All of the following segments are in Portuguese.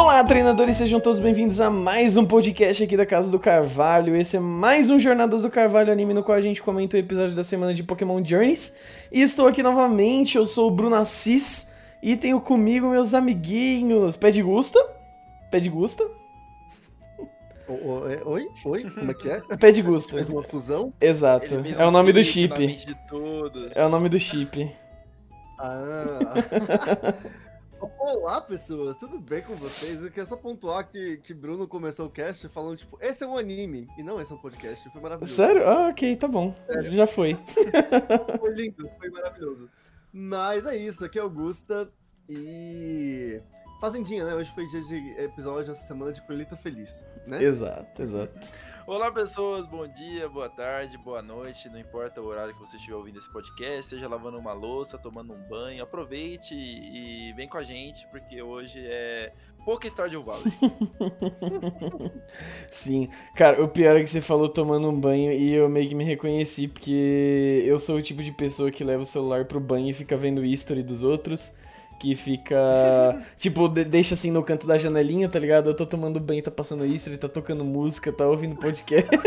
Olá, treinadores, sejam todos bem-vindos a mais um podcast aqui da Casa do Carvalho. Esse é mais um Jornadas do Carvalho anime no qual a gente comenta o episódio da semana de Pokémon Journeys. E estou aqui novamente, eu sou o Bruno Assis e tenho comigo meus amiguinhos Pé de Gusta. Pé de Gusta. É, Oi? Oi? Como é que é? Pé de Gusta. Fez uma fusão? Exato. É o nome do chip. mente de todos. É o nome do chip. Ah. Olá, pessoas, tudo bem com vocês? Eu queria só pontuar que, que Bruno começou o cast falando, tipo, esse é um anime, e não esse é um podcast. Foi maravilhoso. Sério? Ah, ok, tá bom. Já foi. Foi lindo, foi maravilhoso. Mas é isso, aqui é Augusta e. Fazendinha, né? Hoje foi dia de episódio essa semana de Colheita Feliz, né? Exato, exato. Olá, pessoas. Bom dia, boa tarde, boa noite. Não importa o horário que você estiver ouvindo esse podcast, seja lavando uma louça, tomando um banho, aproveite e vem com a gente, porque hoje é pouca Stardew Valley. Sim, cara, o pior é que você falou tomando um banho e eu meio que me reconheci, porque eu sou o tipo de pessoa que leva o celular pro banho e fica vendo history dos outros. Que fica. tipo, de- deixa assim no canto da janelinha, tá ligado? Eu tô tomando banho, tá passando history, tá tocando música, tá ouvindo podcast.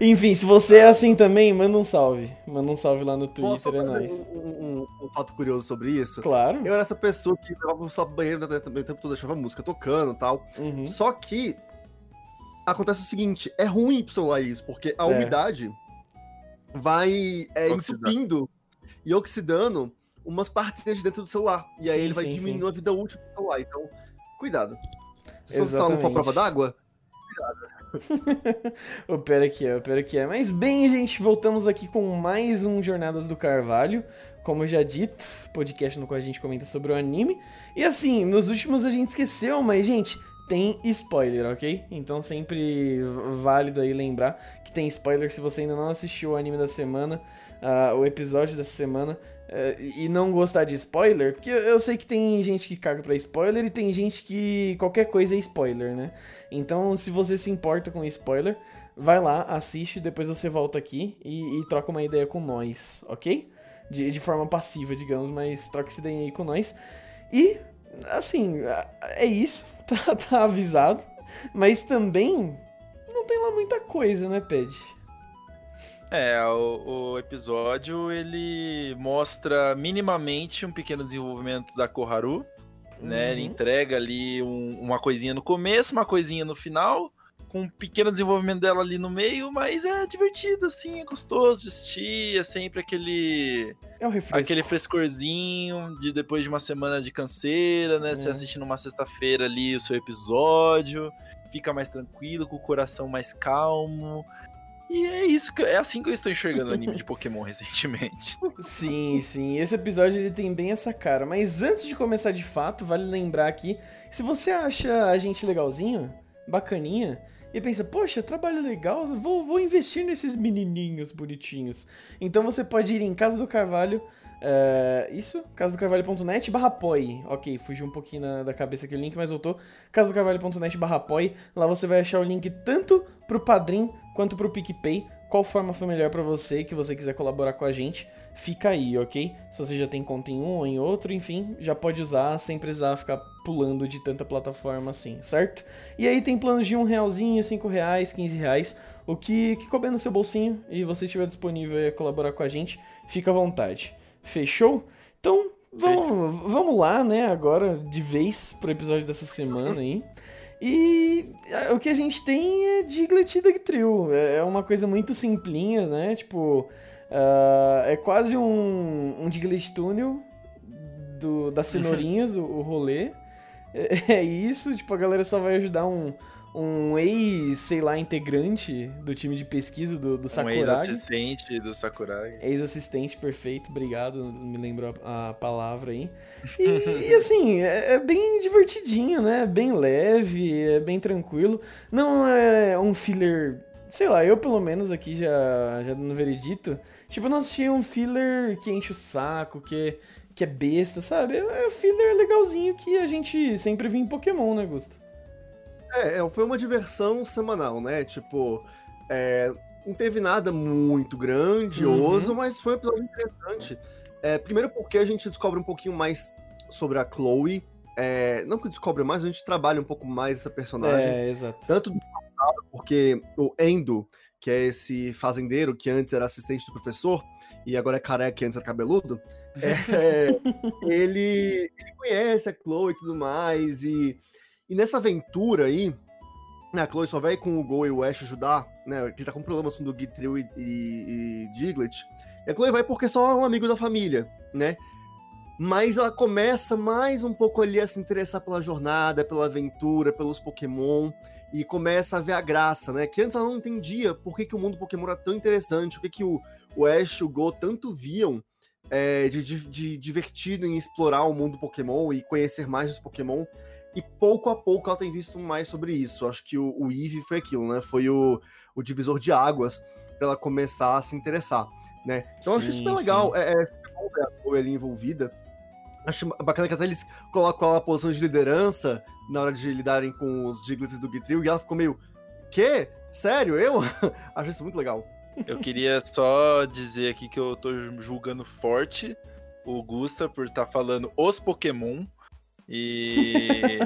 Enfim, se você é assim também, manda um salve. Manda um salve lá no Posso Twitter, é nóis. um, um- um fato curioso sobre isso? Claro. Eu era essa pessoa que levava o banheiro né, também o tempo todo, deixava a música tocando e tal. Uhum. Só que acontece o seguinte, é ruim pro celular isso, porque a É. umidade vai é, entupindo e oxidando umas partes de dentro do celular. E aí Sim, ele vai sim, diminuindo a vida útil do celular. Então, cuidado. Se você instalar Exatamente. uma prova d'água, O pera que é, o pera que é. Mas bem, gente, voltamos aqui com mais um Jornadas do Carvalho. Como já dito, podcast no qual a gente comenta sobre o anime. E assim, nos últimos a gente esqueceu, mas, gente, tem spoiler, ok? Então sempre válido aí lembrar que tem spoiler se você ainda não assistiu o anime da semana, ah, o episódio dessa semana. Eh, e não gostar de spoiler, porque eu sei que tem gente que caga pra spoiler e tem gente que qualquer coisa é spoiler, né? Então, se você se importa com spoiler, vai lá, assiste, depois você volta aqui e, e troca uma ideia com nós, ok? De, de forma passiva, digamos, mas troca essa ideia aí com nós. E, assim, é isso, tá, tá avisado. Mas também não tem lá muita coisa, né, Ped? É, o, o episódio ele mostra minimamente um pequeno desenvolvimento da Koharu, né? Ele Uhum. entrega ali um- uma coisinha no começo, uma coisinha no final, com um pequeno desenvolvimento dela ali no meio, mas é divertido, assim, é gostoso de assistir, é sempre aquele É o refresco. aquele frescorzinho de depois de uma semana de canseira, né? Você É. assiste numa sexta-feira ali o seu episódio, fica mais tranquilo, com o coração mais calmo. E é isso, que, é assim que eu estou enxergando o anime de Pokémon recentemente. Sim, sim. Esse episódio ele tem bem essa cara. Mas antes de começar de fato, vale lembrar aqui: se você acha a gente legalzinho, bacaninha, e pensa, poxa, trabalho legal, vou, vou investir nesses menininhos bonitinhos. Então você pode ir em Casa do Carvalho. é, isso, casadocarvalho.net barra. Ok, fugiu um pouquinho na- da cabeça aqui o link, mas voltou. casadocarvalho.net barra apoie. Lá você vai achar o link tanto pro Padrim quanto pro PicPay. Qual forma for melhor pra você, que você quiser colaborar com a gente, fica aí, ok? Se você já tem conta em um ou em outro, enfim, já pode usar sem precisar ficar pulando de tanta plataforma assim, certo? E aí tem planos de um realzinho, cinco reais, 15 reais, o que, que couber no seu bolsinho e você estiver disponível a colaborar com a gente, fica à vontade. Fechou? Então, vamos, vamos lá, né, agora de vez pro episódio dessa semana aí. E é, o que a gente tem é Diglett e Dugtrio. É é uma coisa muito simplinha, né? Tipo, ah, é quase um, um Diglett Tunnel do, das cenourinhas, o, o rolê. É, é isso, tipo, a galera só vai ajudar um, um ex, sei lá, integrante do time de pesquisa do, do Um Sakuragi. ex-assistente do Sakuragi. Ex-assistente, perfeito, obrigado, me lembrou a, a palavra aí. E, e, assim, é, é bem divertidinho, né? Bem leve, é bem tranquilo. Não é um filler, sei lá, eu pelo menos aqui já, já no veredito, tipo, eu não assisti um filler que enche o saco, que, que é besta, sabe? É um filler legalzinho que a gente sempre vê em Pokémon, né, Gusto? É, é, foi uma diversão semanal, né? Tipo, é, não teve nada muito grandioso, Uhum. mas foi um episódio interessante. É, primeiro porque a gente descobre um pouquinho mais sobre a Chloe, é, não que descobre mais, a gente trabalha um pouco mais essa personagem. É, exato. Tanto do passado, porque o Endo, que é esse fazendeiro que antes era assistente do professor e agora é careca e antes era cabeludo, é, ele, ele conhece a Chloe e tudo mais, e, e nessa aventura aí, né, a Chloe só vai com o Go e o Ash ajudar, né, ele tá com problemas com o Gitril e, e, e Diglett, e a Chloe vai porque é só um amigo da família, né, mas ela começa mais um pouco ali a se interessar pela jornada, pela aventura, pelos Pokémon, e começa a ver a graça, né? Que antes ela não entendia por que, que o mundo Pokémon era tão interessante, o que, que o, o Ash e o Go tanto viam é, de, de, de, divertido em explorar o mundo Pokémon e conhecer mais dos Pokémon. E pouco a pouco ela tem visto mais sobre isso. Acho que o, o Eevee foi aquilo, né? Foi o, o divisor de águas para ela começar a se interessar, né? Então sim, eu acho super legal. É, é bom ver a Chloe ali envolvida. Acho bacana que até eles colocam ela na posição de liderança na hora de lidarem com os Diglets do Gitril e ela ficou meio. Quê? Sério? Eu? acho isso muito legal. Eu queria só dizer aqui que eu tô julgando forte o Gusta por estar tá falando os Pokémon. E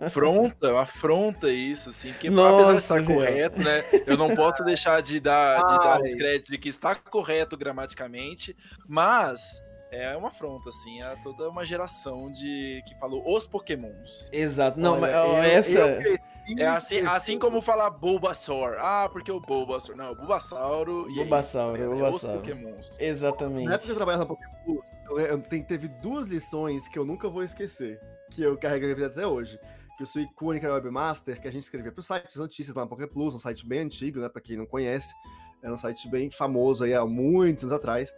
afronta, afronta isso, assim, porque Nossa, apesar de estar correto, né? Eu não posso deixar de dar, de dar os créditos de que está correto gramaticamente, mas é uma afronta, assim, a toda uma geração de que falou os Pokémons. Exato. Não, Olha, mas eu, essa. Eu, é assim, assim como falar Bulbasaur. Ah, porque o Bulbasaur. Não, o Bulbasauro. Bulbasauro, e Bulbasauro. Os Pokémons. Exatamente. Na época que eu trabalhava na Pokémon, eu, teve duas lições que eu nunca vou esquecer. Que eu carrego na vida até hoje. Que o Suicune, que era webmaster, que a gente escrevia pro site de notícias lá na Poké Plus, um site bem antigo, né? Pra quem não conhece. É um site bem famoso aí há muitos anos atrás.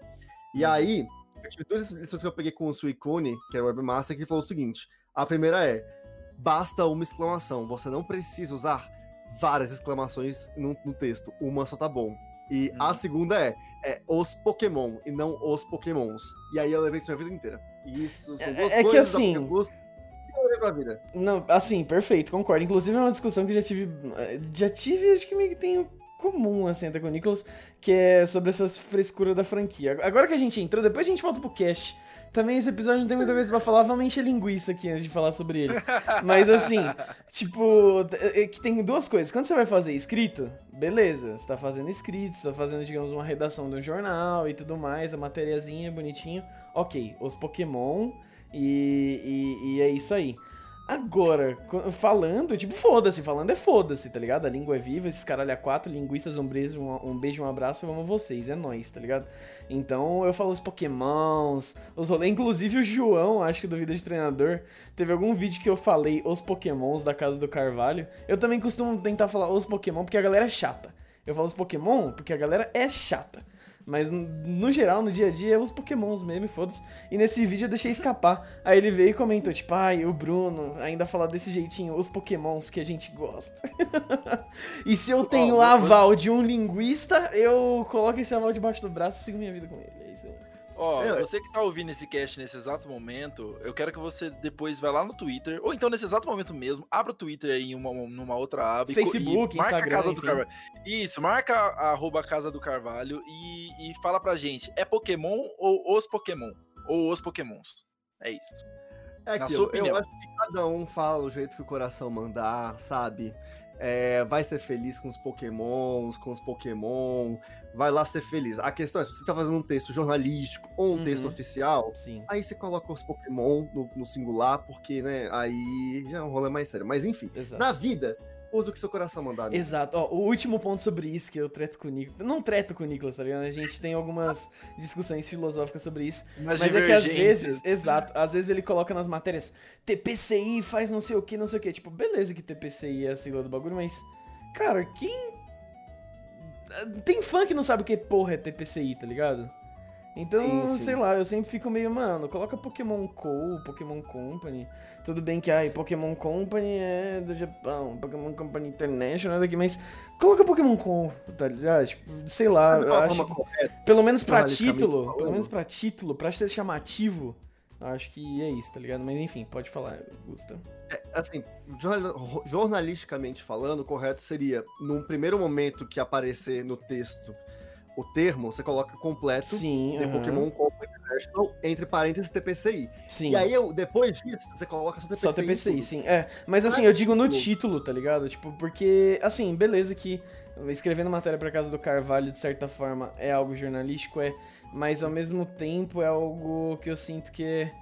E uhum. aí, eu tive duas lições que eu peguei com o Suicune, que era webmaster, que falou o seguinte: a primeira é basta uma exclamação. Você não precisa usar várias exclamações no, no texto. Uma só tá bom. E hum. a uhum. segunda é, é os Pokémon e não os Pokémons. E aí eu levei isso minha vida inteira. Isso são é, duas é, é que assim. Vida. Não, assim, perfeito, concordo. Inclusive é uma discussão que já tive. Já tive, acho que meio que tenho comum, assim, até com o Nicholas, que é sobre essas frescuras da franquia. Agora que a gente entrou, depois a gente volta pro cast também esse episódio não tem muita coisa pra falar, vamos encher linguiça aqui antes de falar sobre ele. Mas assim, tipo, é que tem duas coisas. Quando você vai fazer escrito, beleza, você tá fazendo escrito, você tá fazendo, digamos, uma redação de um jornal e tudo mais, a matériazinha bonitinho. Ok, os Pokémon e, e, e é isso aí. Agora, falando, tipo, foda-se, falando é foda-se, tá ligado? A língua é viva, esses caralho a quatro, linguistas, um beijo, um, um beijo, um abraço, eu amo vocês, é nóis, tá ligado? Então eu falo os pokémons, os rolês, inclusive o João, acho que do Vida de Treinador, teve algum vídeo que eu falei os pokémons da casa do Carvalho. Eu também costumo tentar falar os pokémon porque a galera é chata. Eu falo os pokémon porque a galera é chata. Mas no geral, no dia a dia, é os pokémons mesmo, foda-se. E nesse vídeo eu deixei escapar. Aí ele veio e comentou, tipo, ai, o Bruno ainda fala desse jeitinho, os pokémons que a gente gosta. e se eu tenho o aval de um linguista, eu coloco esse aval debaixo do braço e sigo minha vida com ele. É. Ó, oh, você que tá ouvindo esse cast nesse exato momento, eu quero que você depois vá lá no Twitter, ou então nesse exato momento mesmo, abra o Twitter aí em uma, numa outra aba. Facebook, e marca Instagram, a Casa do Carvalho. Isso, marca a arroba Casa do Carvalho e, e fala pra gente, é Pokémon ou os Pokémon? Ou os Pokémons? É isso. É aquilo, eu acho que cada um fala o jeito que o coração mandar, sabe? É, vai ser feliz com os pokémons, com os pokémon, vai lá ser feliz. A questão é, se você tá fazendo um texto jornalístico ou um uhum. texto oficial, Sim. aí você coloca os pokémon no, no, singular, porque, né, aí já é um rolê mais sério. Mas enfim, Exato. na vida, usa o que seu coração mandar. Amigo. Exato. Ó, o último ponto sobre isso que eu treto com o Nicolas. Não treto com o Nicolas, tá ligado? A gente tem algumas discussões filosóficas sobre isso. Mas, mas é que às vezes, exato, às vezes ele coloca nas matérias TPCI faz não sei o que, não sei o que. Tipo, beleza que TPCI é a sigla do bagulho, mas. Cara, quem. Tem fã que não sabe o que porra é TPCI, tá ligado? Então, sei lá, eu sempre fico meio, mano, coloca Pokémon Co, Pokémon Company. Tudo bem que, ai, Pokémon Company é do Japão, Pokémon Company International é daqui, mas coloca Pokémon Co, tá ligado? Tipo, sei lá, eu acho que, pelo menos pra título, pelo menos pra título, pra ser chamativo, acho que é isso, tá ligado? Mas enfim, pode falar, Gusta. É, assim, jornalisticamente falando, o correto seria, num primeiro momento que aparecer no texto o termo, você coloca completo Sim. Pokémon Company International, entre parênteses TPCI. Sim. E aí, eu, depois disso, você coloca só TPCI. Só TPCI, sim. É, mas assim, eu digo no tipo- título, tá ligado? Tipo, porque, assim, beleza que escrevendo matéria pra casa do Carvalho, de certa forma, é algo jornalístico, é, mas ao mesmo tempo é algo que eu sinto que é-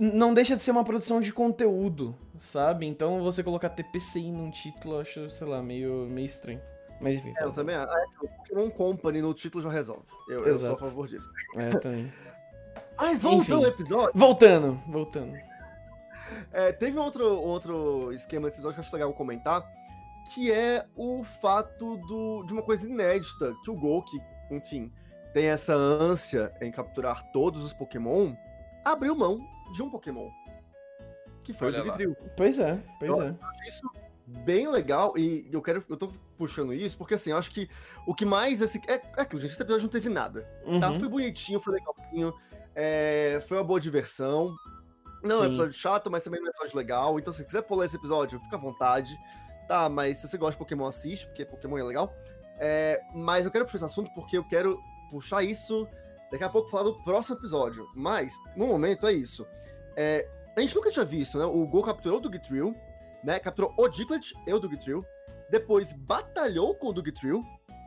não deixa de ser uma produção de conteúdo, sabe? Então você colocar TPCI num título, eu acho, sei lá, meio, meio estranho. Mas enfim. É, eu também acho. O Pokémon Company no título já resolve. Eu, eu sou a favor disso. É, também. Mas voltando ao episódio, Voltando, voltando. é, teve um outro, outro esquema desse episódio que eu acho legal comentar, que é o fato do, de uma coisa inédita, que o Gol, que, enfim, tem essa ânsia em capturar todos os Pokémon, abriu mão de um Pokémon. Que foi Olha o. Dugtrio. Pois é, pois é. acho isso bem legal e eu quero eu tô puxando isso porque assim eu acho que o que mais esse é, é aquilo gente esse episódio não teve nada tá? Uhum. foi bonitinho foi legalzinho é, foi uma boa diversão. Não é um Sim. episódio chato mas também não é um episódio legal. Então se quiser pular esse episódio fica à vontade tá? Mas se você gosta de Pokémon assiste porque Pokémon é legal. É, mas eu quero puxar esse assunto porque eu quero puxar isso daqui a pouco falar do próximo episódio. Mas no momento é isso. É, a gente nunca tinha visto, né? O Gol capturou o Dugtrio, né? Capturou o Diglett e o Dugtrio. Depois batalhou com o Dugtrio,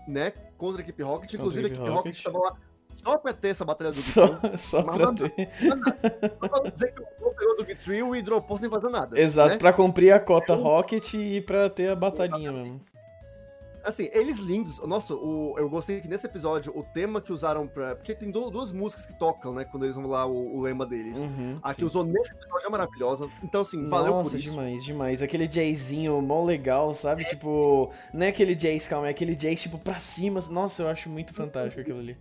né? Contra a equipe Rocket. Inclusive, a equipe Rocket estava lá só pra ter essa batalha do Só, Dugtrio. só Mas pra ter. Só pra dizer que o Gol pegou o Dugtrio e dropou sem fazer nada. Exato, né? pra cumprir a cota Rocket e pra ter a batalhinha mesmo. Assim, eles lindos. Nossa, o, eu gostei que nesse episódio o tema que usaram pra. Porque tem du- duas músicas que tocam, né? Quando eles vão lá, o, o lema deles. Uhum, A que sim. usou nesse episódio é maravilhosa. Então, assim, valeu Nossa, por isso. demais, demais. Aquele jazzinho mó legal, sabe? Tipo, não é aquele jazz, calma, é aquele jazz, tipo, pra cima. Nossa, eu acho muito fantástico aquilo ali.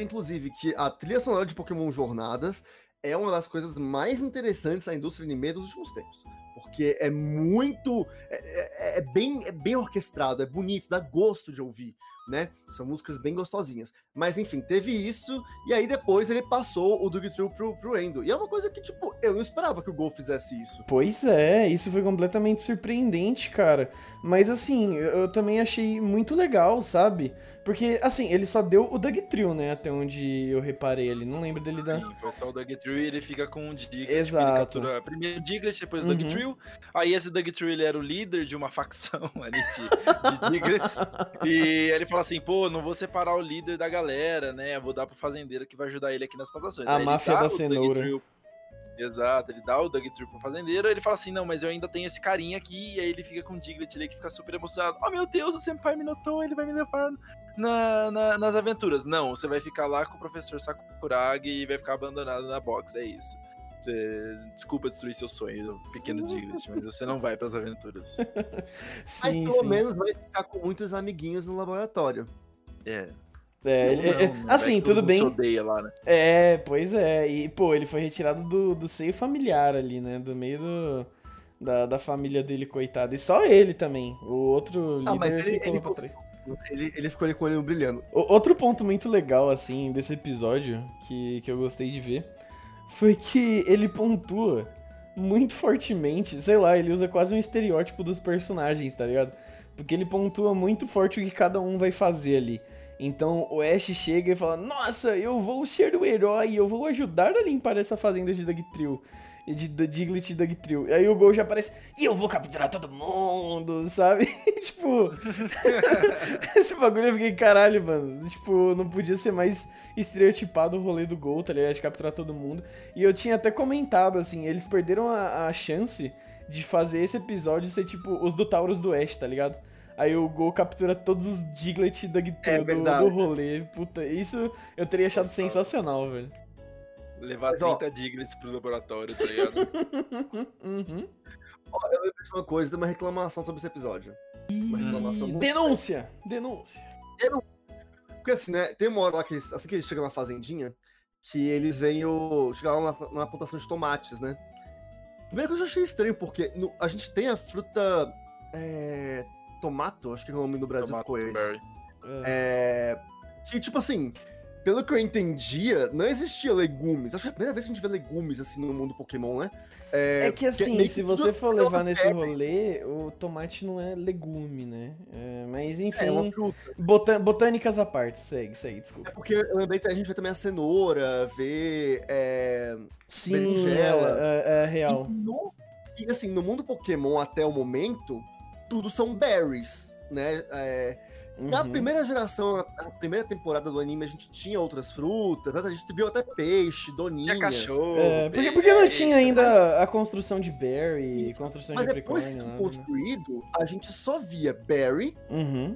Inclusive, que a trilha sonora de Pokémon Jornadas é uma das coisas mais interessantes da indústria anime dos últimos tempos. Porque é muito. É, é- é bem, é bem orquestrado, é bonito, dá gosto de ouvir, né? São músicas bem gostosinhas. Mas enfim, teve isso, e aí depois ele passou o Dugtrio pro, pro Endo. E é uma coisa que, tipo, eu não esperava que o Gol fizesse isso. Pois é, isso foi completamente surpreendente, cara. Mas assim, eu também achei muito legal, sabe? Porque, assim, ele só deu o Dugtrio, né? Até onde eu reparei ali. Não lembro dele dar. Sim, foi só o Dugtrio e ele fica com o Diglett. tipo, Exato. Ele captura primeiro o Diglett, depois o Uhum. Dugtrio. Aí esse Dugtrio ele era o líder de uma facção ali de, de Diglets. e ele fala assim, pô, não vou separar o líder da galera, né? Vou dar pro fazendeiro que vai ajudar ele aqui nas plantações. A Aí máfia da o cenoura. Dugtrio- Exato, ele dá o Dugtrio pro fazendeiro, ele fala assim, não, mas eu ainda tenho esse carinha aqui, e aí ele fica com o Diglett ali, que fica super emocionado. Oh, meu Deus, o Senpai me notou, ele vai me levar na- na- nas aventuras. Não, você vai ficar lá com o professor Sakuragi e vai ficar abandonado na box, é isso. Você, desculpa destruir seu sonho, pequeno Diglett, mas você não vai pras aventuras. Mas Sim, pelo sim. menos vai ficar com muitos amiguinhos no laboratório. É. É, Não, ele- é- não, não, assim, todo tudo bem. se odeia lá, né? É, pois é. E, pô, ele foi retirado do, do seio familiar ali, né? Do meio do, da, da família dele, coitado. E só ele também. O outro Ah, mas ele- ficou ele- pra trás. Ele, ele ficou ali com o olho brilhando. O- Outro ponto muito legal, assim, desse episódio, que, que eu gostei de ver, foi que ele pontua muito fortemente, sei lá, ele usa quase um estereótipo dos personagens, tá ligado? Porque ele pontua muito forte o que cada um vai fazer ali. Então o Ash chega e fala: Nossa, eu vou ser o herói, eu vou ajudar a limpar essa fazenda de Dugtrio. De, de Diglett e Dugtrio. Aí o Gol já aparece, e eu vou capturar todo mundo, sabe? tipo, esse bagulho eu fiquei, caralho, mano. Tipo, não podia ser mais estereotipado o rolê do Gol, tá ligado? De capturar todo mundo. E eu tinha até comentado, assim, eles perderam a, a chance de fazer esse episódio ser tipo os do Taurus do Oeste, tá ligado? Aí o Gol captura todos os Diglett e Dugtrio É do, verdade. do rolê. Puta, isso eu teria achado sensacional, velho. Levar Mas, ó- 30 Diglets pro laboratório, tá ligado? Uhum. Ó, eu lembrei de uma coisa, de uma reclamação sobre esse episódio. Uma reclamação muito denúncia! Denúncia. Porque assim, né? Tem uma hora lá que eles, assim que eles chegam na fazendinha, que eles vêm o. chegaram lá na, na plantação de tomates, né? Primeiro que eu já achei estranho, porque no- a gente tem a fruta. É, tomato, acho que é o nome do Brasil Tomato ficou esse. berry. É. É, que, tipo assim, pelo que eu entendia, não existia legumes. Acho que é a primeira vez que a gente vê legumes assim no mundo Pokémon, né? É, que assim, meio se que você for é levar nesse rolê, o tomate não é legume, né? É, mas enfim, É uma fruta. botã- botânicas à parte, segue, segue, É desculpa. porque eu lembrei que a gente vê também a cenoura, vê. É... Sim, berinjela. é, é- é real. E, no- e, assim, no mundo Pokémon até o momento, tudo são berries, né? É, Na Uhum. primeira geração, na na primeira temporada do anime, a gente tinha outras frutas, né? a gente viu até peixe, doninha. Tinha cachorro. É, porque, porque não tinha ainda a construção de berry, construção Mas de depois que unicórnio, isso nada, né? construído, a gente só via berry Uhum,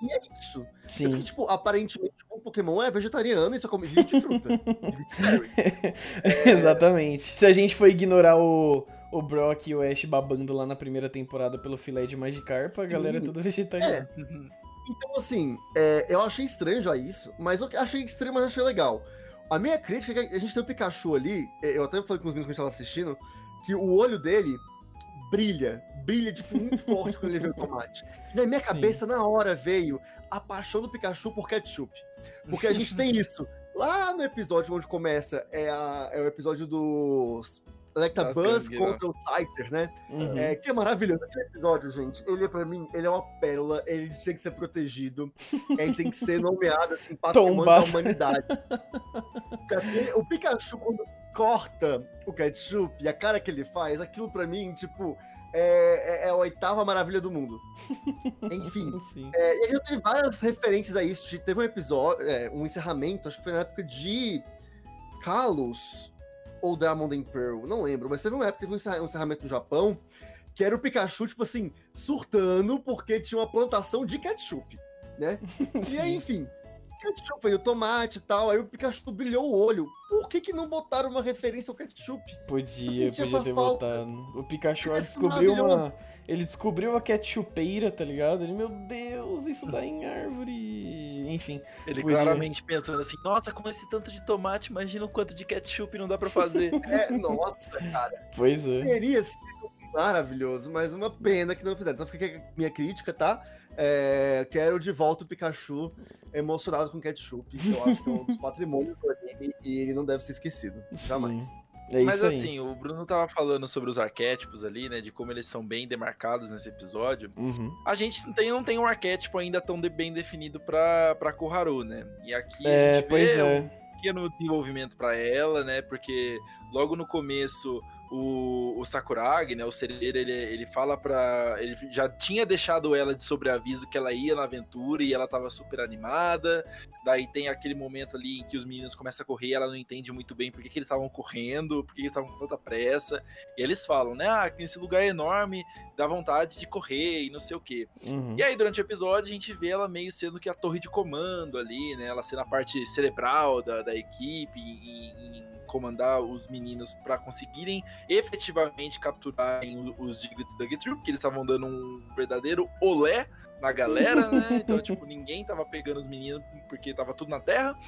e é isso. sim. Tanto que, tipo, aparentemente, um Pokémon é vegetariano e só come de fruta. Berry. Exatamente. Se a gente for ignorar o, o Brock e o Ash babando lá na primeira temporada pelo filé de Magikarp, a Sim. galera é tudo vegetariana. Então, assim, é, eu achei estranho já isso, mas eu achei estranho, mas achei legal. A minha crítica é que a gente tem o Pikachu ali, é, eu até falei com os meninos que a gente tava assistindo, que o olho dele brilha, brilha, tipo, muito forte quando ele vê o tomate. Na minha Sim. cabeça, na hora, veio a paixão do Pikachu por ketchup. Porque a gente tem isso. Lá no episódio onde começa, é, a- é o episódio dos Electabuzz contra o Scyther, né? Uhum. É, que é maravilhoso. Aquele episódio, gente, ele, pra mim, ele é uma pérola, ele tem que ser protegido, ele tem que ser nomeado, assim, patrimônio da humanidade. O Pikachu, quando corta o ketchup e a cara que ele faz, aquilo pra mim, tipo, é, é- é a oitava maravilha do mundo. Enfim. É, e gente teve várias referências a isso. Teve um episódio, é, um encerramento, acho que foi na época de Kalos ou Diamond and Pearl, não lembro, mas teve uma época teve um encerra- encerramento no Japão que era o Pikachu, tipo assim, surtando porque tinha uma plantação de ketchup, né? E aí, enfim, ketchup aí, o tomate e tal, aí o Pikachu brilhou o olho. Por que que não botaram uma referência ao ketchup? Podia, podia ter falta. botado. O Pikachu é descobriu uma. Ele descobriu a ketchupeira, tá ligado? Ele, meu Deus, isso dá em árvore. Enfim. Ele Podia. claramente pensando assim, nossa, com esse tanto de tomate, imagina o quanto de ketchup não dá pra fazer. É, nossa, cara. Pois é. Teria sido maravilhoso, mas uma pena que não fizeram. Então fica aqui a minha crítica, tá? É, quero de volta o Pikachu emocionado com ketchup, que eu acho que é um dos patrimônios do anime e ele não deve ser esquecido. Jamais. Sim. É Mas assim, o Bruno tava falando sobre os arquétipos ali, né? De como eles são bem demarcados nesse episódio. Uhum. A gente não tem, não tem um arquétipo ainda tão de- bem definido pra, pra Koharu, né? E aqui a É, gente pois vê é. um pequeno desenvolvimento pra ela, né? Porque logo no começo o, o Sakuragi, né? O Cereira, ele, ele fala pra. Ele já tinha deixado ela de sobreaviso que ela ia na aventura e ela tava super animada. Daí tem aquele momento ali em que os meninos começam a correr e ela não entende muito bem por que, que eles estavam correndo, por que, que eles estavam com tanta pressa. E eles falam, né? Ah, que esse lugar é enorme, dá vontade de correr e não sei o quê. Uhum. E aí, durante o episódio, a gente vê ela meio sendo que a torre de comando ali, né? Ela sendo a parte cerebral da, da equipe, em, em comandar os meninos para conseguirem efetivamente capturarem os Diglets da Troop, que eles estavam dando um verdadeiro olé na galera, né? Então, tipo, ninguém tava pegando os meninos porque tava tudo na terra.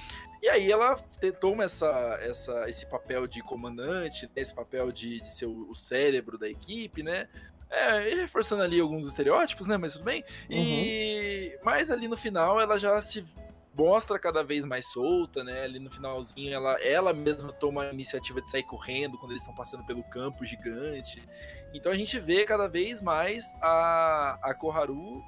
E aí ela toma essa, essa, esse papel de comandante, né, esse papel de, de ser o, o cérebro da equipe, né? É, e reforçando ali alguns estereótipos, né? Mas tudo bem. E mas ali no final ela já se mostra cada vez mais solta, né? Ali no finalzinho ela, ela mesma toma a iniciativa de sair correndo quando eles estão passando pelo campo gigante. Então a gente vê cada vez mais a, a Koharu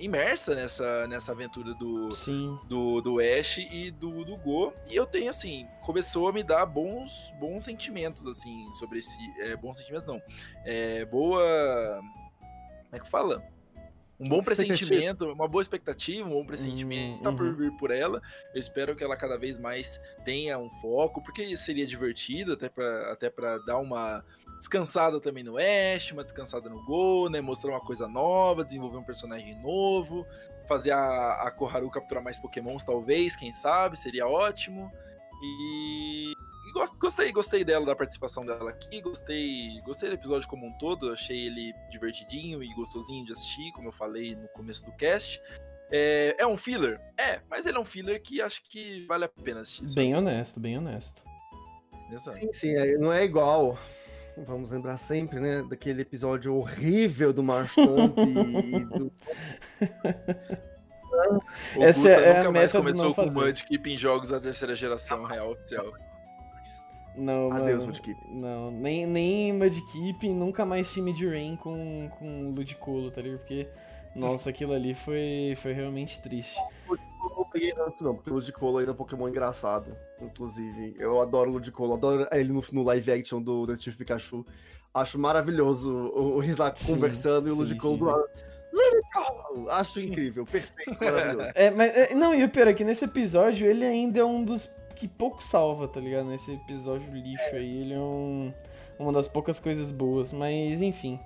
imersa nessa, nessa aventura do, Sim. do, do Ash e do, do Go. E eu tenho, assim, começou a me dar bons, bons sentimentos, assim, sobre esse. é, bons sentimentos não. É, boa. Como é que fala? Um bom pressentimento, uma boa expectativa, um bom pressentimento Hum, tá por uhum. vir por ela. Eu espero que ela cada vez mais tenha um foco, porque seria divertido, até pra, até pra dar uma descansada também no Ash, uma descansada no Go, né? Mostrar uma coisa nova, desenvolver um personagem novo, fazer a, a Koharu capturar mais pokémons, talvez, quem sabe, seria ótimo. E, gostei, gostei dela, da participação dela aqui, gostei, gostei do episódio como um todo, achei ele divertidinho e gostosinho de assistir, como eu falei no começo do cast. É, é um filler? É, mas ele é um filler que acho que vale a pena assistir. sabe? Bem honesto, bem honesto. Exato. Sim, sim, é, não é igual. Vamos lembrar sempre, né? Daquele episódio horrível do Marshtomp e do. Essa é a nunca mais meta do começou não com fazer. Mudkip em jogos da terceira geração real oficial. Não, Adeus, mano, Mudkip. Não, nem, nem Mudkip, nunca mais time de Rain com, com Ludicolo, tá ligado? Porque, nossa, aquilo ali foi, foi realmente triste. Eu não peguei tanto, não, porque o Ludicolo ainda é um Pokémon engraçado. Inclusive, eu adoro o Ludicolo, adoro ele no, no live action do Detetive Pikachu. Acho maravilhoso o, o Isla Sim, conversando e o Ludicolo do lado. Ludicolo! Acho incrível, perfeito, maravilhoso. É, mas, é, não, e o pior é que nesse episódio ele ainda é um dos que pouco salva, tá ligado? Nesse episódio lixo aí, ele é um, uma das poucas coisas boas, mas enfim.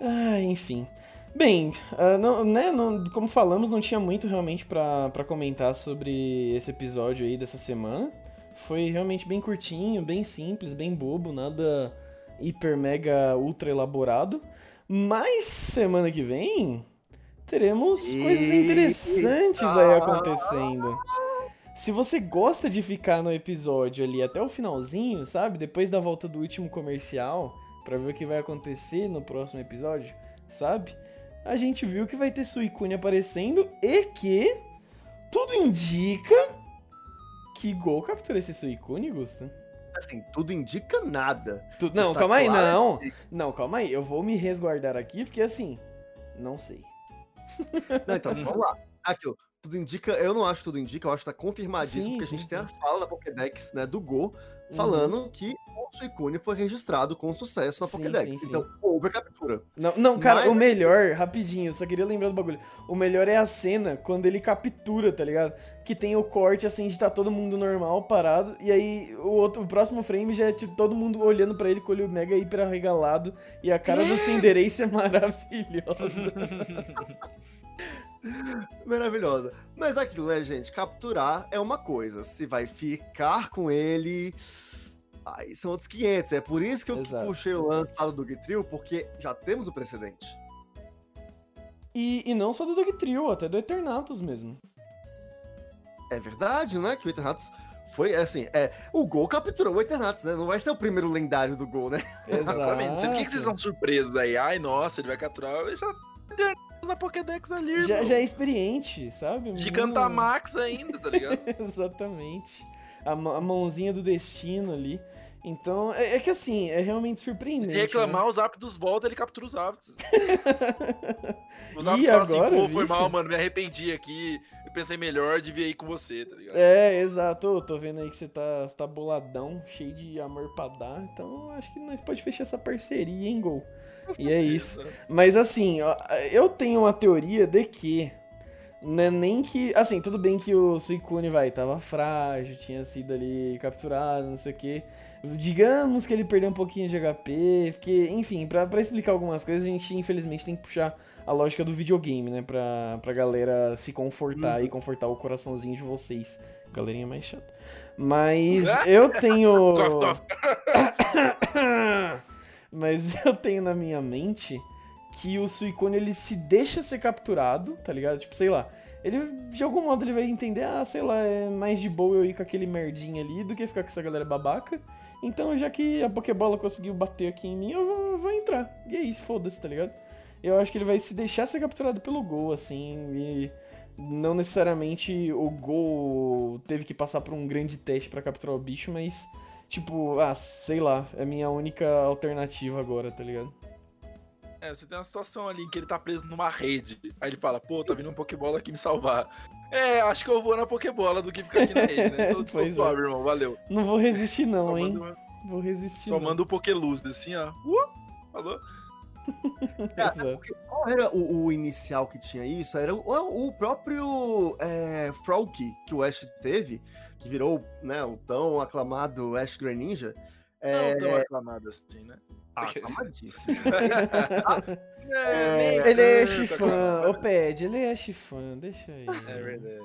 Ah, enfim. Bem, ah, não, né, não- como falamos, não tinha muito realmente pra comentar sobre esse episódio aí dessa semana. Foi realmente bem curtinho, bem simples, bem bobo, nada hiper, mega, ultra elaborado. Mas semana que vem teremos coisas interessantes aí acontecendo. Se você gosta de ficar no episódio ali até o finalzinho, sabe? Depois da volta do último comercial, pra ver o que vai acontecer no próximo episódio, sabe? A gente viu que vai ter Suicune aparecendo e que tudo indica que Gol captura esse Suicune, Gusta. Assim, tudo indica nada. Tu- Não, Está calma aí, claro não. que- Não, calma aí. Eu vou me resguardar aqui, porque assim, não sei. Não, então, vamos lá. Aquilo, tudo indica, eu não acho que tudo indica, eu acho que tá confirmadíssimo, Sim, porque a sim, gente tem sim. a fala da Pokédex, né, do Go, Uhum. falando que o Suicune foi registrado com sucesso na Pokédex. Então, houve a captura. Não, não cara, Mas- o melhor, rapidinho, eu só queria lembrar do bagulho. O melhor é a cena quando ele captura, tá ligado? Que tem o corte assim de tá todo mundo normal, parado, e aí o outro, o próximo frame já é tipo todo mundo olhando pra ele com o olho mega hiper arregalado, e a cara do Cinderace é maravilhosa. Maravilhosa. Mas aquilo, né, gente? Capturar é uma coisa. Se vai ficar com ele. Aí são outros 500. É por isso que eu Exato. puxei o lance lá do Dugtrio, porque já temos o precedente. e, e não só do Dog Trio, até do Eternatus mesmo. É verdade, né? Que o Eternatus foi, assim, é. O Gol capturou o Eternatus, né? Não vai ser o primeiro lendário do Gol, né? Exatamente. Por que, que vocês estão surpresos aí? Ai, nossa, ele vai capturar. Eu já na Pokédex ali, Já, irmão. já é experiente, sabe? Gigantamax ainda, tá ligado? Exatamente. A, a mãozinha do destino ali. Então, é, é que assim, é realmente surpreendente. Se né? reclamar, os hábitos voltam, ele captura os hábitos. Os hábitos falam assim, agora, pô, foi mal, mano, me arrependi aqui. Eu pensei melhor de vir aí com você, tá ligado? É, exato. Ô, tô vendo aí que você tá, você tá boladão, cheio de amor pra dar. Então, acho que nós pode fechar essa parceria, hein, Gol? E é isso. Mas assim, ó, eu tenho uma teoria de que. Não é nem que. Assim, tudo bem que o Suicune, vai, tava frágil, tinha sido ali capturado, não sei o quê. Digamos que ele perdeu um pouquinho de HP, porque, enfim, pra, pra explicar algumas coisas, a gente infelizmente tem que puxar a lógica do videogame, né? Pra, pra galera se confortar e confortar o coraçãozinho de vocês. Galerinha mais chata. Mas eu tenho. Mas eu tenho na minha mente que o Suicune ele se deixa ser capturado, tá ligado? Tipo, sei lá. Ele, de algum modo, ele vai entender, ah, sei lá, é mais de boa eu ir com aquele merdinha ali do que ficar com essa galera babaca. Então, já que a Pokébola conseguiu bater aqui em mim, eu vou, vou entrar. E é isso, foda-se, tá ligado? Eu acho que ele vai se deixar ser capturado pelo Gol, assim, e não necessariamente o Gol teve que passar por um grande teste pra capturar o bicho, mas, tipo, ah, sei lá, é minha única alternativa agora, tá ligado? É, você tem uma situação ali que ele tá preso numa rede. Aí ele fala, pô, tá vindo um Pokébola aqui me salvar. É, acho que eu vou na Pokébola do que ficar aqui na rede, né? Tô, tô Pois é. suave, irmão, valeu. Não vou resistir não, só hein? Vou resistir só não. manda o Pokéluz, assim, ó. Uh, falou? Exato. Qual era o, o inicial que tinha isso? Era o, o próprio é, Frauke que o Ash teve, que virou né, o tão aclamado Ash Greninja. É, Não tão aclamado assim, né? Aclamadíssimo. É, Ele é chifã, aclamado. ô Ped, ele é chifã, deixa aí. É verdade.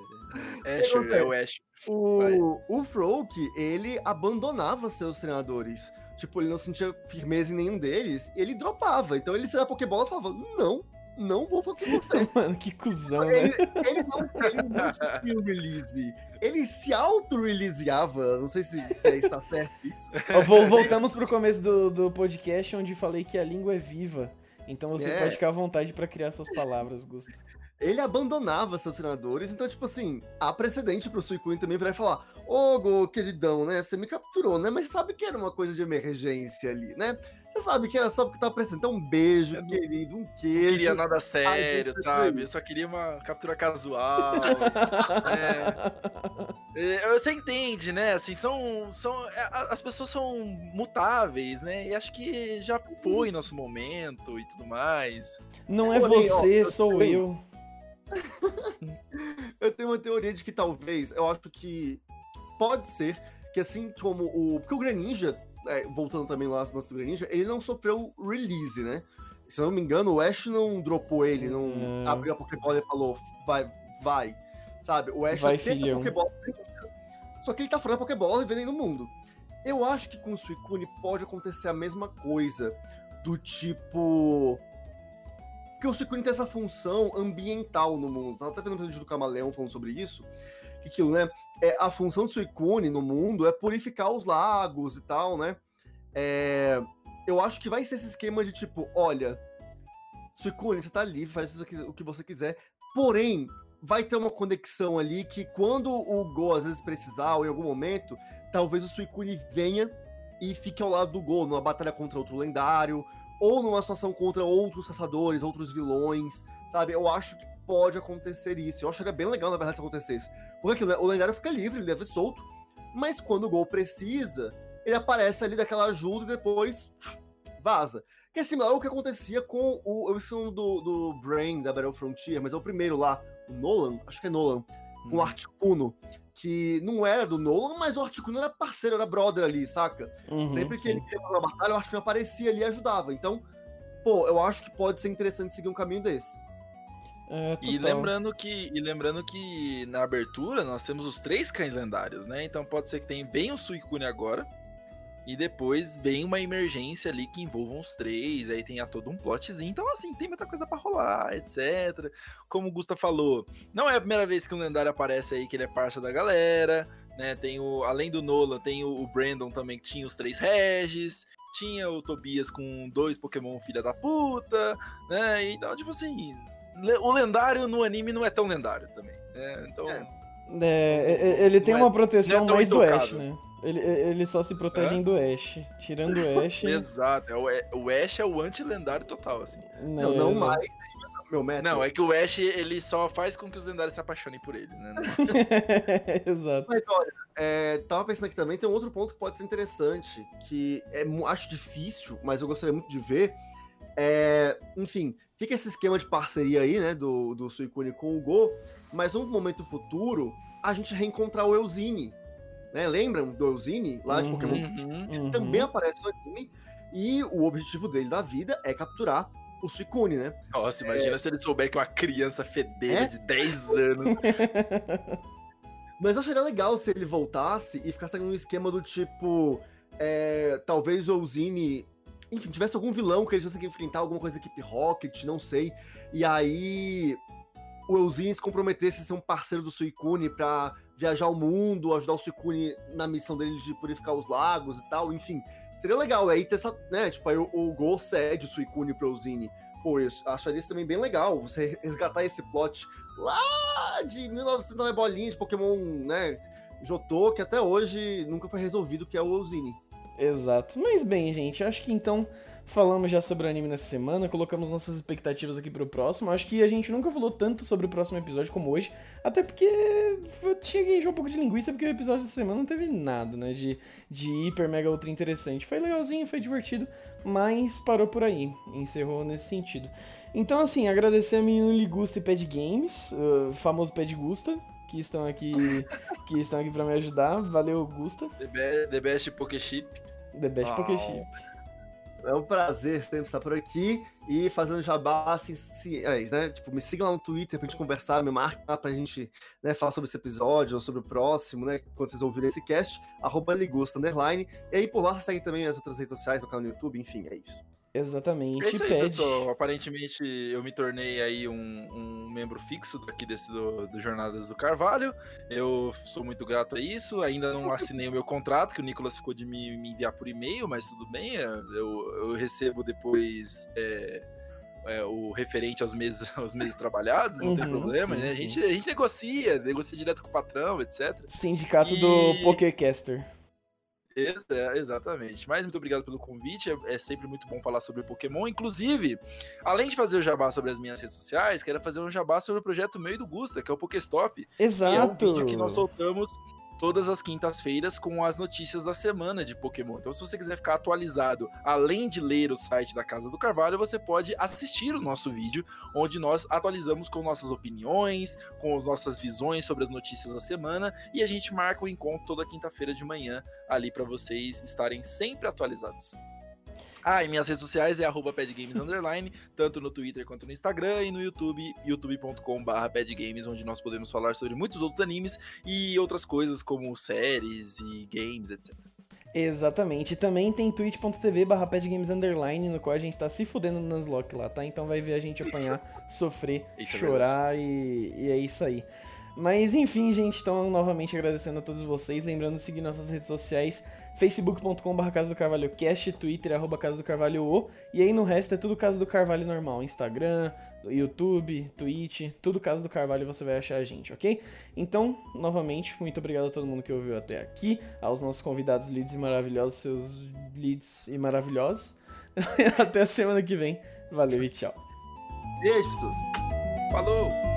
Ash, é o Ash. O, o Froak, ele abandonava seus treinadores. Tipo, ele não sentia firmeza em nenhum deles, e ele dropava. Então ele saía da Pokébola e falava: Não, não vou falar com você. Mano, que cuzão, né? Ele, não, ele não sofria o release. Ele se auto-releaseava. Não sei se, se está certo isso. Ó, vol- voltamos pro começo do, do podcast, onde falei que a língua é viva. Então você É. pode ficar à vontade pra criar suas palavras, Gusto. Ele abandonava seus treinadores, então, tipo assim, há precedente pro Suicune também virar e falar: Ô, Go, queridão, né? Você me capturou, né? Mas sabe que era uma coisa de emergência ali, né? Você sabe que era só porque tava precisando. Então, um beijo, querido, um queijo. Não queria nada sério, Ai, sabe? Eu só queria uma captura casual. é. Você entende, né? Assim, são, são. É, as pessoas são mutáveis, né? E acho que já foi nosso momento e tudo mais. Não é você, sou eu. eu tenho uma teoria de que talvez, eu acho que pode ser que assim como o. Porque o Greninja, é, voltando também lá no nosso Greninja, ele não sofreu release, né? Se não me engano, o Ash não dropou ele, não hum. abriu a Pokébola e falou, vai, vai. Sabe? O Ash vai, tem a Pokébola. Só que ele tá fora da Pokébola e vendendo no mundo. Eu acho que com o Suicune pode acontecer a mesma coisa. Do tipo porque o Suicune tem essa função ambiental no mundo. Tava até vendo um vídeo do Camaleão falando sobre isso. Que aquilo, né? É, a função do Suicune no mundo é purificar os lagos e tal, né? É, eu acho que vai ser esse esquema de tipo, olha, Suicune, você tá livre, faz o que você quiser. Porém, vai ter uma conexão ali que quando o Go às vezes precisar, ou em algum momento, talvez o Suicune venha e fique ao lado do Go, numa batalha contra outro lendário, ou numa situação contra outros caçadores, outros vilões, sabe? Eu acho que pode acontecer isso. Eu acharia bem legal, na verdade, se acontecesse. Porque o lendário fica livre, ele deve solto, mas quando o gol precisa, ele aparece ali daquela ajuda e depois vaza. Que é similar ao que acontecia com o. Eu esqueci do, do Brain da Battle Frontier, mas é o primeiro lá, o Nolan, acho que é Nolan, com o uhum. Articuno que não era do Nolan, mas o Articuno era parceiro, era brother ali, saca? Uhum, Sempre que sim. ele queria fazer uma batalha, o Articuno aparecia ali e ajudava. Então, pô, eu acho que pode ser interessante seguir um caminho desse. É, e lembrando que e lembrando que na abertura nós temos os três cães lendários, né? Então pode ser que tenha bem o Suicune agora, e depois vem uma emergência ali que envolva os três, aí tem a todo um plotzinho. Então, assim, tem muita coisa para rolar, etc. Como o Gusta falou, não é a primeira vez que o lendário aparece aí, que ele é parça da galera, né? Tem o, além do Nolan, tem o, o Brandon também, que tinha os três Regis, tinha o Tobias com dois Pokémon filha da puta, né? Então, tipo assim, o lendário no anime não é tão lendário também, né? Então. É. É, ele tem uma é proteção é mais do Ash, né? Ele, ele só se protegem é? do Ash. Tirando o Ash. Exato. É o, Ash é o anti-lendário total, assim. Não, não, não mais. Meu método. Não, é que o Ash ele só faz com que os lendários se apaixonem por ele, né? Exato. Mas olha, é, tava pensando aqui também, tem um outro ponto que pode ser interessante, que é, acho difícil, mas eu gostaria muito de ver. É, enfim, fica esse esquema de parceria aí, né, do, do Suicune com o Go, mas num momento futuro, a gente reencontrar o Eusine, né? Lembram do Eusine, lá de Pokémon? Uhum, ele uhum. também aparece no anime. E o objetivo dele da vida é capturar o Suicune, né? Nossa, imagina é... se ele souber que é uma criança fedeira é? de 10 anos. Mas eu acharia legal se ele voltasse e ficasse num esquema do tipo. É, talvez o Eusine. Enfim, tivesse algum vilão que ele tivesse que enfrentar, alguma coisa da equipe Rocket, não sei. E aí. O Eusine se comprometesse a ser um parceiro do Suicune pra viajar o mundo, ajudar o Suicune na missão dele de purificar os lagos e tal, enfim. Seria legal aí ter essa, né, tipo, aí o, o cede o Suicune pro Zine. Pô, eu acharia isso também bem legal, você resgatar esse plot lá de 1909 bolinha de Pokémon, né, Jotô, que até hoje nunca foi resolvido, que é o Zine. Exato. Mas bem, gente, acho que então Falamos já sobre o anime nessa semana, colocamos nossas expectativas aqui pro próximo. Acho que a gente nunca falou tanto sobre o próximo episódio como hoje, até porque eu cheguei já um pouco de linguiça, porque o episódio dessa semana não teve nada, né, de, de hiper mega ultra interessante. Foi legalzinho, foi divertido, mas parou por aí, encerrou nesse sentido. Então, assim, agradecer a menino Ligusta e Pad Games, o famoso Pad Gusta, que estão aqui que estão aqui para me ajudar. Valeu, Gusta. The, be the Best Pokeship. The Best oh. Pokeship. É um prazer sempre estar por aqui e fazendo jabá, assim, se, é né? Tipo, me siga lá no Twitter pra gente conversar, me marca lá pra gente né, falar sobre esse episódio ou sobre o próximo, né? Quando vocês ouvirem esse cast, arroba Ligusta, underline. E aí por lá você segue também as outras redes sociais, meu canal no YouTube, enfim, é isso. Exatamente. É isso aí, pessoal. Aparentemente eu me tornei aí um, um membro fixo aqui desse do, do, Jornadas do Carvalho. Eu sou muito grato a isso. Ainda não assinei o meu contrato, que o Nicolas ficou de me, me enviar por e-mail, mas tudo bem. É, eu, eu recebo depois. É, é, o referente aos meses, aos meses trabalhados, não uhum, tem problema, sim, né? A gente, a gente negocia, negocia direto com o patrão, etc. Sindicato e... do Pokécaster. É, exatamente. Mas muito obrigado pelo convite. É, é, sempre muito bom falar sobre Pokémon. Inclusive, além de fazer o jabá sobre as minhas redes sociais, quero fazer um jabá sobre o projeto meio do Gusta, que é o Pokéstop. Exato. Que é um vídeo que nós soltamos todas as quintas-feiras com as notícias da semana de Pokémon. Então, se você quiser ficar atualizado, além de ler o site da Casa do Carvalho, você pode assistir o nosso vídeo, onde nós atualizamos com nossas opiniões, com as nossas visões sobre as notícias da semana, e a gente marca o encontro toda quinta-feira de manhã ali para vocês estarem sempre atualizados. Ah, e minhas redes sociais é arroba padgames underline, tanto no Twitter quanto no Instagram e no YouTube, youtube.com.br padgames, onde nós podemos falar sobre muitos outros animes e outras coisas como séries e games, etc. Exatamente. Também tem twitch.tv barra underline, no qual a gente tá se fudendo no Nuzlocke lá, tá? Então vai ver a gente apanhar, sofrer, isso é chorar é e, e é isso aí. Mas enfim, gente, então novamente agradecendo a todos vocês, lembrando de seguir nossas redes sociais facebook.com.br Casa do Carvalho Cast, Twitter, arroba Casa do Carvalho O, e aí no resto é tudo Casa do Carvalho normal, Instagram, YouTube, Twitch, tudo Casa do Carvalho você vai achar a gente, ok? Então, novamente, muito obrigado a todo mundo que ouviu até aqui, aos nossos convidados leads e maravilhosos, seus leads e maravilhosos. até a semana que vem, valeu e tchau. Beijo, pessoas. Falou!